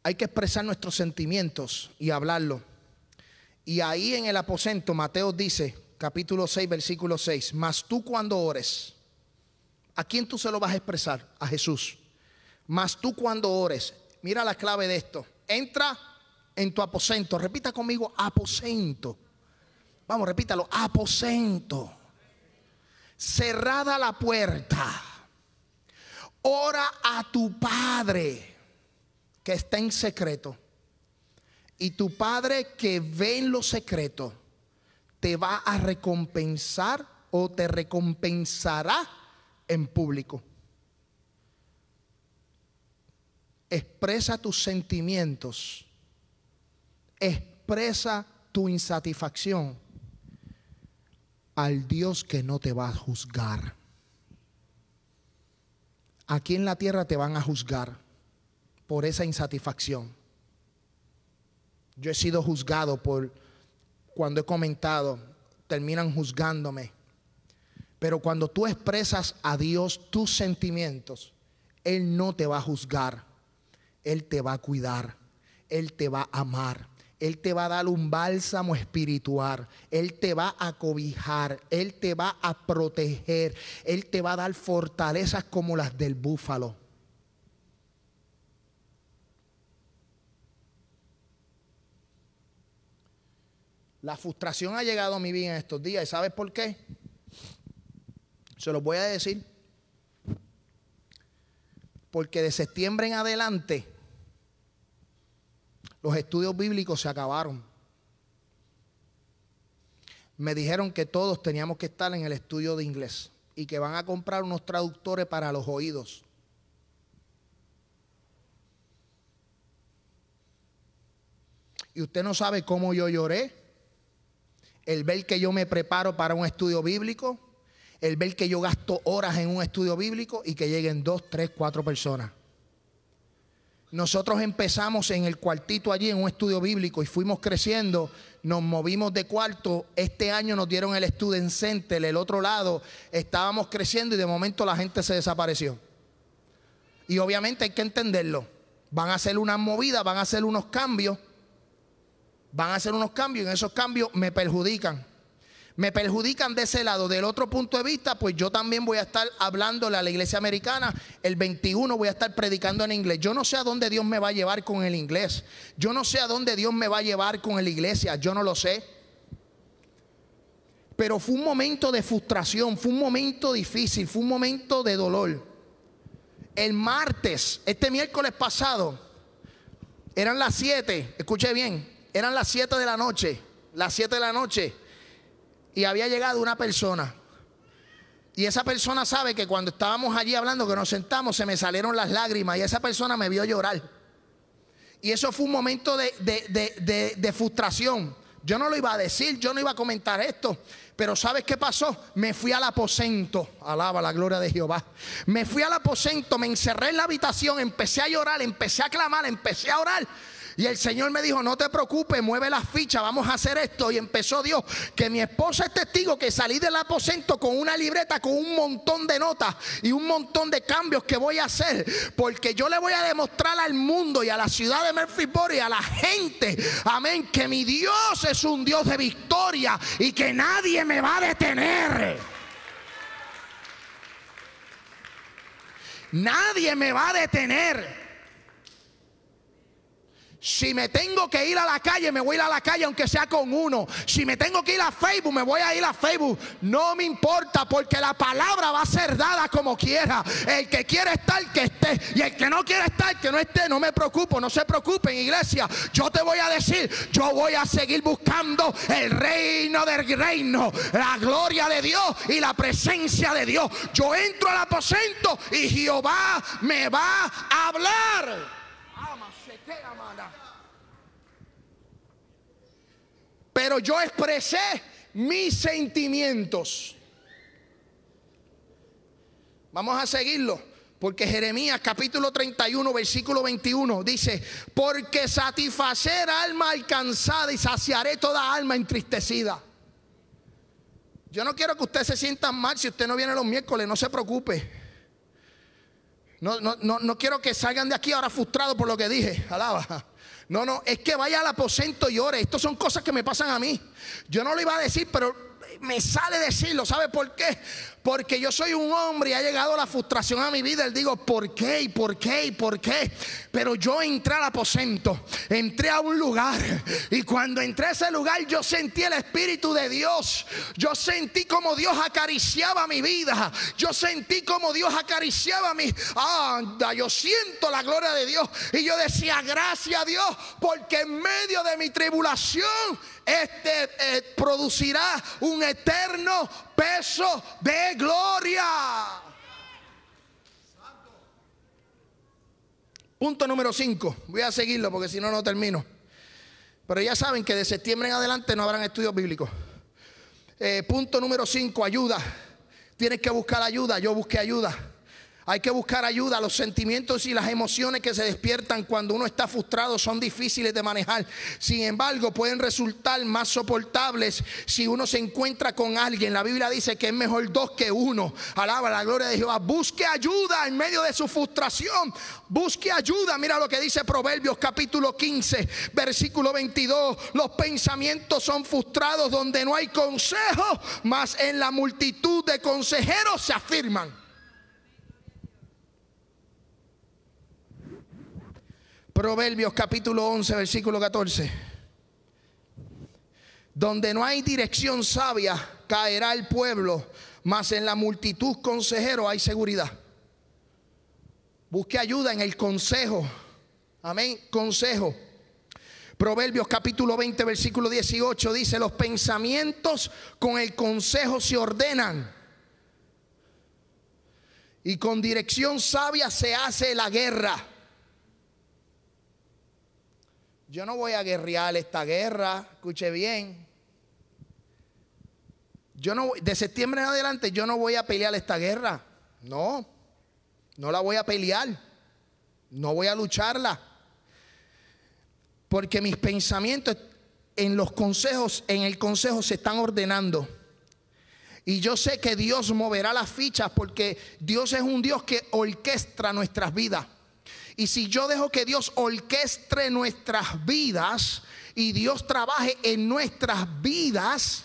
A: Hay que expresar nuestros sentimientos y hablarlo. Y ahí en el aposento, Mateo dice, capítulo 6, versículo 6, mas tú cuando ores, ¿a quién tú se lo vas a expresar? A Jesús. Mas tú cuando ores, mira la clave de esto, entra en tu aposento, repita conmigo, aposento. Vamos, repítalo, aposento. cerrada la puerta, ora a tu Padre que está en secreto. Y tu Padre que ve en lo secreto te va a recompensar o te recompensará en público. Expresa tus sentimientos. Expresa tu insatisfacción al Dios que no te va a juzgar. Aquí en la tierra te van a juzgar por esa insatisfacción. Yo he sido juzgado por cuando he comentado, terminan juzgándome. Pero cuando tú expresas a Dios tus sentimientos, Él no te va a juzgar. Él te va a cuidar. Él te va a amar. Él te va a dar un bálsamo espiritual. Él te va a cobijar. Él te va a proteger. Él te va a dar fortalezas como las del búfalo. La frustración ha llegado a mi vida en estos días. ¿Y sabes por qué? Se los voy a decir. Porque de septiembre en adelante los estudios bíblicos se acabaron. Me dijeron que todos teníamos que estar en el estudio de inglés y que van a comprar unos traductores para los oídos. Y usted no sabe cómo yo lloré. El ver que yo me preparo para un estudio bíblico. El ver que yo gasto horas en un estudio bíblico y que lleguen dos, tres, cuatro personas. Nosotros empezamos en el cuartito allí en un estudio bíblico y fuimos creciendo, nos movimos de cuarto, este año nos dieron el Student Center, el otro lado, estábamos creciendo y de momento la gente se desapareció. Y obviamente hay que entenderlo, van a hacer unas movidas, van a hacer unos cambios, van a hacer unos cambios y en esos cambios me perjudican me perjudican de ese lado. Del otro punto de vista, pues yo también voy a estar hablándole a la iglesia americana. El 21 voy a estar predicando en inglés. Yo no sé a dónde Dios me va a llevar con el inglés. Yo no sé a dónde Dios me va a llevar con la iglesia. Yo no lo sé. Pero fue un momento de frustración, fue un momento difícil, fue un momento de dolor. El martes, este miércoles pasado, eran las 7, escuche bien, eran las 7 de la noche, las 7 de la noche y había llegado una persona. Y esa persona sabe que cuando estábamos allí hablando, que nos sentamos, se me salieron las lágrimas y esa persona me vio llorar. Y eso fue un momento de, de, de, de, frustración. Yo no lo iba a decir, yo no iba a comentar esto. Pero ¿sabes qué pasó? Me fui al aposento. Alaba la gloria de Jehová. Me fui al aposento, me encerré en la habitación, empecé a llorar, empecé a clamar, empecé a orar. Y el Señor me dijo, no te preocupes, mueve las fichas, vamos a hacer esto. Y empezó Dios, que mi esposa es testigo que salí del aposento con una libreta, con un montón de notas y un montón de cambios que voy a hacer. Porque yo le voy a demostrar al mundo y a la ciudad de Murfreesboro y a la gente, amén, que mi Dios es un Dios de victoria y que nadie me va a detener. Nadie me va a detener. Si me tengo que ir a la calle, me voy a ir a la calle aunque sea con uno. Si me tengo que ir a Facebook, me voy a ir a Facebook. No me importa porque la palabra va a ser dada como quiera. El que quiere estar, que esté. Y el que no quiere estar, que no esté. No me preocupo, no se preocupen, iglesia. Yo te voy a decir, yo voy a seguir buscando el reino del reino, la gloria de Dios y la presencia de Dios. Yo entro al aposento y Jehová me va a hablar. Pero yo expresé mis sentimientos. Vamos a seguirlo. Porque Jeremías capítulo 31, versículo 21 dice, porque satisfacer alma alcanzada y saciaré toda alma entristecida. Yo no quiero que usted se sienta mal si usted no viene los miércoles, no se preocupe. No, no, no, no quiero que salgan de aquí ahora frustrados por lo que dije. Alaba. No, no, es que vaya al aposento y ore. Estas son cosas que me pasan a mí. Yo no lo iba a decir, pero me sale decirlo. ¿Sabe por qué? Porque yo soy un hombre y ha llegado la frustración a mi vida. Él digo, ¿por qué? ¿Y por qué? ¿Y por qué? Pero yo entré al aposento, entré a un lugar y cuando entré a ese lugar yo sentí el Espíritu de Dios. Yo sentí como Dios acariciaba mi vida. Yo sentí como Dios acariciaba mi... Anda, yo siento la gloria de Dios. Y yo decía, gracias a Dios, porque en medio de mi tribulación, este eh, producirá un eterno peso de gloria. Punto número 5. Voy a seguirlo porque si no, no termino. Pero ya saben que de septiembre en adelante no habrán estudios bíblicos. Eh, punto número 5, ayuda. Tienes que buscar ayuda. Yo busqué ayuda. Hay que buscar ayuda. Los sentimientos y las emociones que se despiertan cuando uno está frustrado son difíciles de manejar. Sin embargo, pueden resultar más soportables si uno se encuentra con alguien. La Biblia dice que es mejor dos que uno. Alaba la gloria de Jehová. Busque ayuda en medio de su frustración. Busque ayuda. Mira lo que dice Proverbios capítulo 15, versículo 22. Los pensamientos son frustrados donde no hay consejo, mas en la multitud de consejeros se afirman. Proverbios capítulo 11, versículo 14. Donde no hay dirección sabia, caerá el pueblo, mas en la multitud consejero hay seguridad. Busque ayuda en el consejo. Amén, consejo. Proverbios capítulo 20, versículo 18 dice, los pensamientos con el consejo se ordenan. Y con dirección sabia se hace la guerra. Yo no voy a guerrear esta guerra, escuche bien. Yo no de septiembre en adelante yo no voy a pelear esta guerra. No. No la voy a pelear. No voy a lucharla. Porque mis pensamientos en los consejos, en el consejo se están ordenando. Y yo sé que Dios moverá las fichas porque Dios es un Dios que orquestra nuestras vidas. Y si yo dejo que Dios orquestre nuestras vidas y Dios trabaje en nuestras vidas,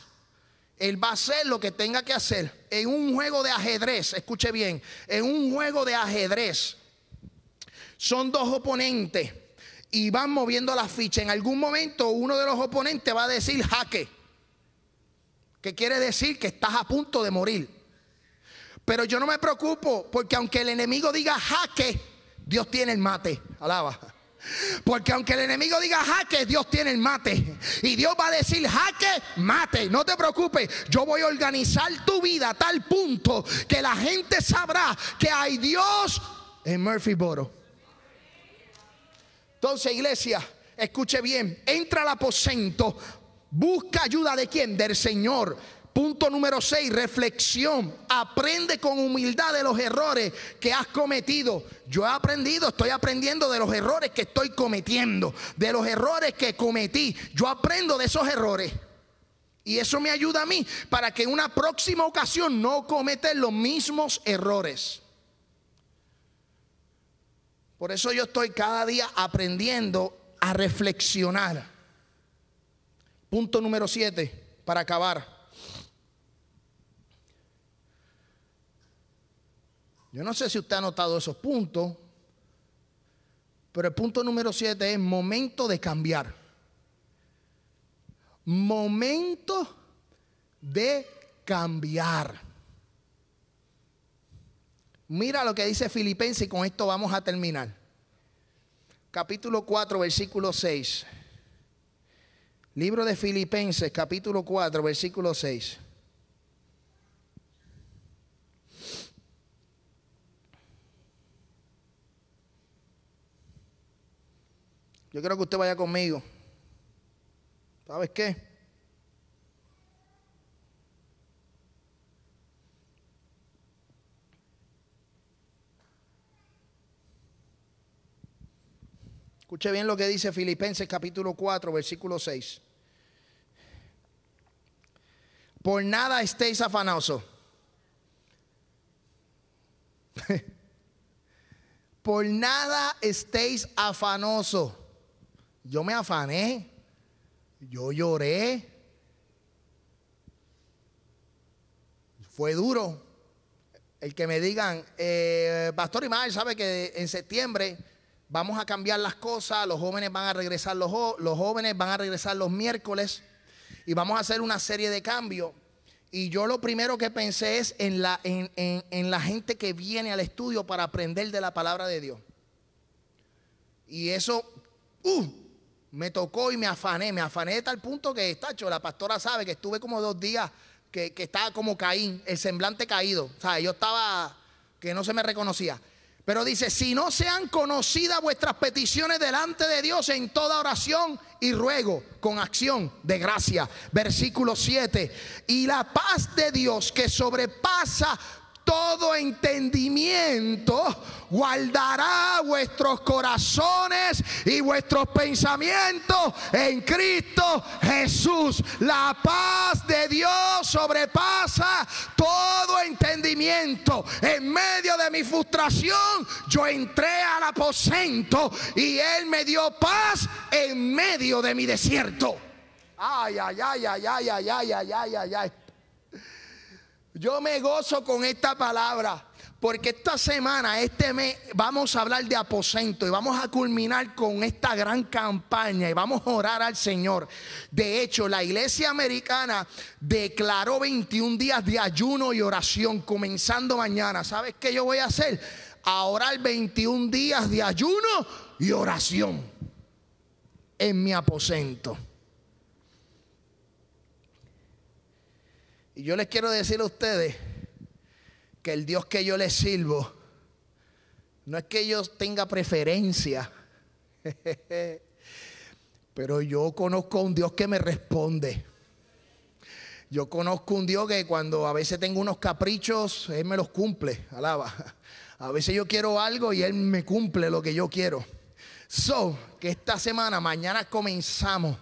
A: Él va a hacer lo que tenga que hacer. En un juego de ajedrez, escuche bien, en un juego de ajedrez son dos oponentes y van moviendo la ficha. En algún momento uno de los oponentes va a decir jaque, que quiere decir que estás a punto de morir. Pero yo no me preocupo porque aunque el enemigo diga jaque, Dios tiene el mate. Alaba. Porque aunque el enemigo diga jaque, Dios tiene el mate. Y Dios va a decir jaque, mate. No te preocupes. Yo voy a organizar tu vida a tal punto que la gente sabrá que hay Dios en Murphyboro. Entonces, iglesia, escuche bien. Entra al aposento. Busca ayuda de quién? Del Señor. Punto número 6, reflexión. Aprende con humildad de los errores que has cometido. Yo he aprendido, estoy aprendiendo de los errores que estoy cometiendo, de los errores que cometí. Yo aprendo de esos errores. Y eso me ayuda a mí para que en una próxima ocasión no cometa los mismos errores. Por eso yo estoy cada día aprendiendo a reflexionar. Punto número 7, para acabar. Yo no sé si usted ha notado esos puntos, pero el punto número 7 es momento de cambiar. Momento de cambiar. Mira lo que dice Filipenses y con esto vamos a terminar. Capítulo 4, versículo 6. Libro de Filipenses, capítulo 4, versículo 6. Yo quiero que usted vaya conmigo. ¿Sabes qué? Escuche bien lo que dice Filipenses capítulo 4, versículo 6. Por nada estéis afanosos. <laughs> Por nada estéis afanosos. Yo me afané. Yo lloré. Fue duro. El que me digan, eh, Pastor Imael sabe que en septiembre vamos a cambiar las cosas, los jóvenes van a regresar los, los jóvenes van a regresar los miércoles y vamos a hacer una serie de cambios. Y yo lo primero que pensé es en la, en, en- en la gente que viene al estudio para aprender de la palabra de Dios. Y eso, uh, me tocó y me afané, me afané de tal punto que, tacho, la pastora sabe que estuve como dos días que, que estaba como Caín, el semblante caído. O sea, yo estaba que no se me reconocía. Pero dice, si no sean conocidas vuestras peticiones delante de Dios en toda oración y ruego con acción de gracia. Versículo 7. Y la paz de Dios que sobrepasa todo entendimiento, guardará vuestros corazones y vuestros pensamientos en Cristo Jesús. La paz de Dios sobrepasa todo entendimiento. En medio de mi frustración, yo entré al aposento y Él me dio paz en medio de mi desierto. Ay, ay, ay, ay, ay, ay, ay, ay, ay, ay. Yo me gozo con esta palabra. Porque esta semana, este mes, vamos a hablar de aposento y vamos a culminar con esta gran campaña y vamos a orar al Señor. De hecho, la iglesia americana declaró 21 días de ayuno y oración comenzando mañana. ¿Sabes qué yo voy a hacer? A orar 21 días de ayuno y oración en mi aposento. Y yo les quiero decir a ustedes que el Dios que yo les sirvo no es que yo tenga preferencia, <laughs> pero yo conozco a un Dios que me responde. Yo conozco un Dios que cuando a veces tengo unos caprichos, Él me los cumple, alaba. A veces yo quiero algo y Él me cumple lo que yo quiero. So, que esta semana, mañana comenzamos.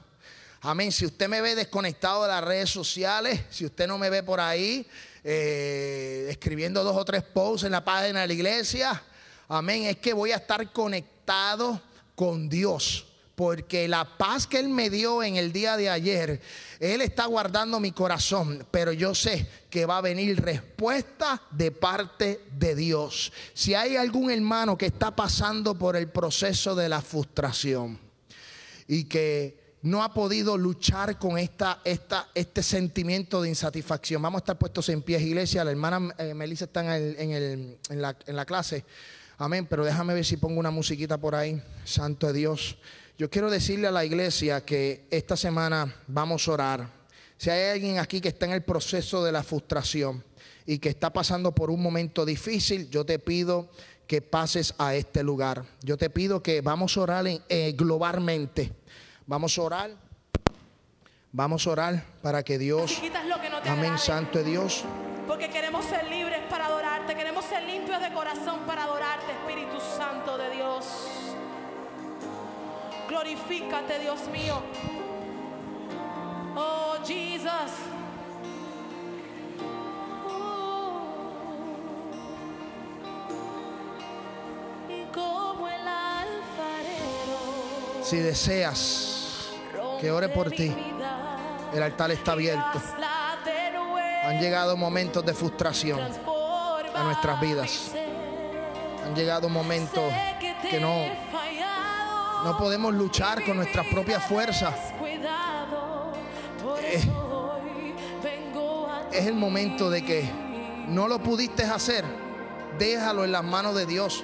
A: Amén. Si usted me ve desconectado de las redes sociales, si usted no me ve por ahí eh, escribiendo dos o tres posts en la página de la iglesia, amén, es que voy a estar conectado con Dios. Porque la paz que Él me dio en el día de ayer, Él está guardando mi corazón. Pero yo sé que va a venir respuesta de parte de Dios. Si hay algún hermano que está pasando por el proceso de la frustración y que no ha podido luchar con esta, este sentimiento de insatisfacción. Vamos a estar puestos en pies, iglesia. La hermana eh, Melissa está en, el- en el- en la, clase. Amén. Pero déjame ver si pongo una musiquita por ahí. Santo Dios. Yo quiero decirle a la iglesia que esta semana vamos a orar. Si hay alguien aquí que está en el proceso de la frustración y que está pasando por un momento difícil, yo te pido que pases a este lugar. Yo te pido que vamos a orar eh, globalmente. Vamos a orar. Vamos a orar para que Dios,
B: Si quitas lo que no te
A: amén,
B: agrade,
A: santo de Dios,
B: Porque queremos ser libres para adorarte, queremos ser limpios de corazón para adorarte, Espíritu Santo de Dios. Glorifícate, Dios mío. Oh, Jesus. Como el alfarero.
A: si deseas que ore por ti, el altar está abierto. Han llegado momentos de frustración a nuestras vidas. Han llegado momentos que no, no podemos luchar con nuestras propias fuerzas. Eh, Es el momento de que no lo pudiste hacer. Déjalo en las manos de Dios.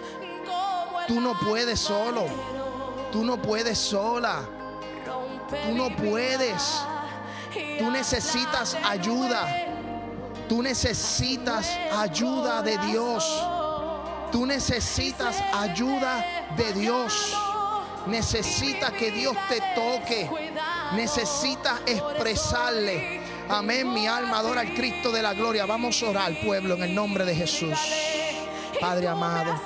A: Tú no puedes solo. Tú no puedes sola. Tú no puedes. Tú necesitas ayuda. Tú necesitas ayuda de Dios. Tú necesitas ayuda de Dios. Necesitas que Dios te toque. Necesitas expresarle. Amén. Mi alma adora al Cristo de la gloria. Vamos a orar, pueblo, en el nombre de Jesús. Padre amado.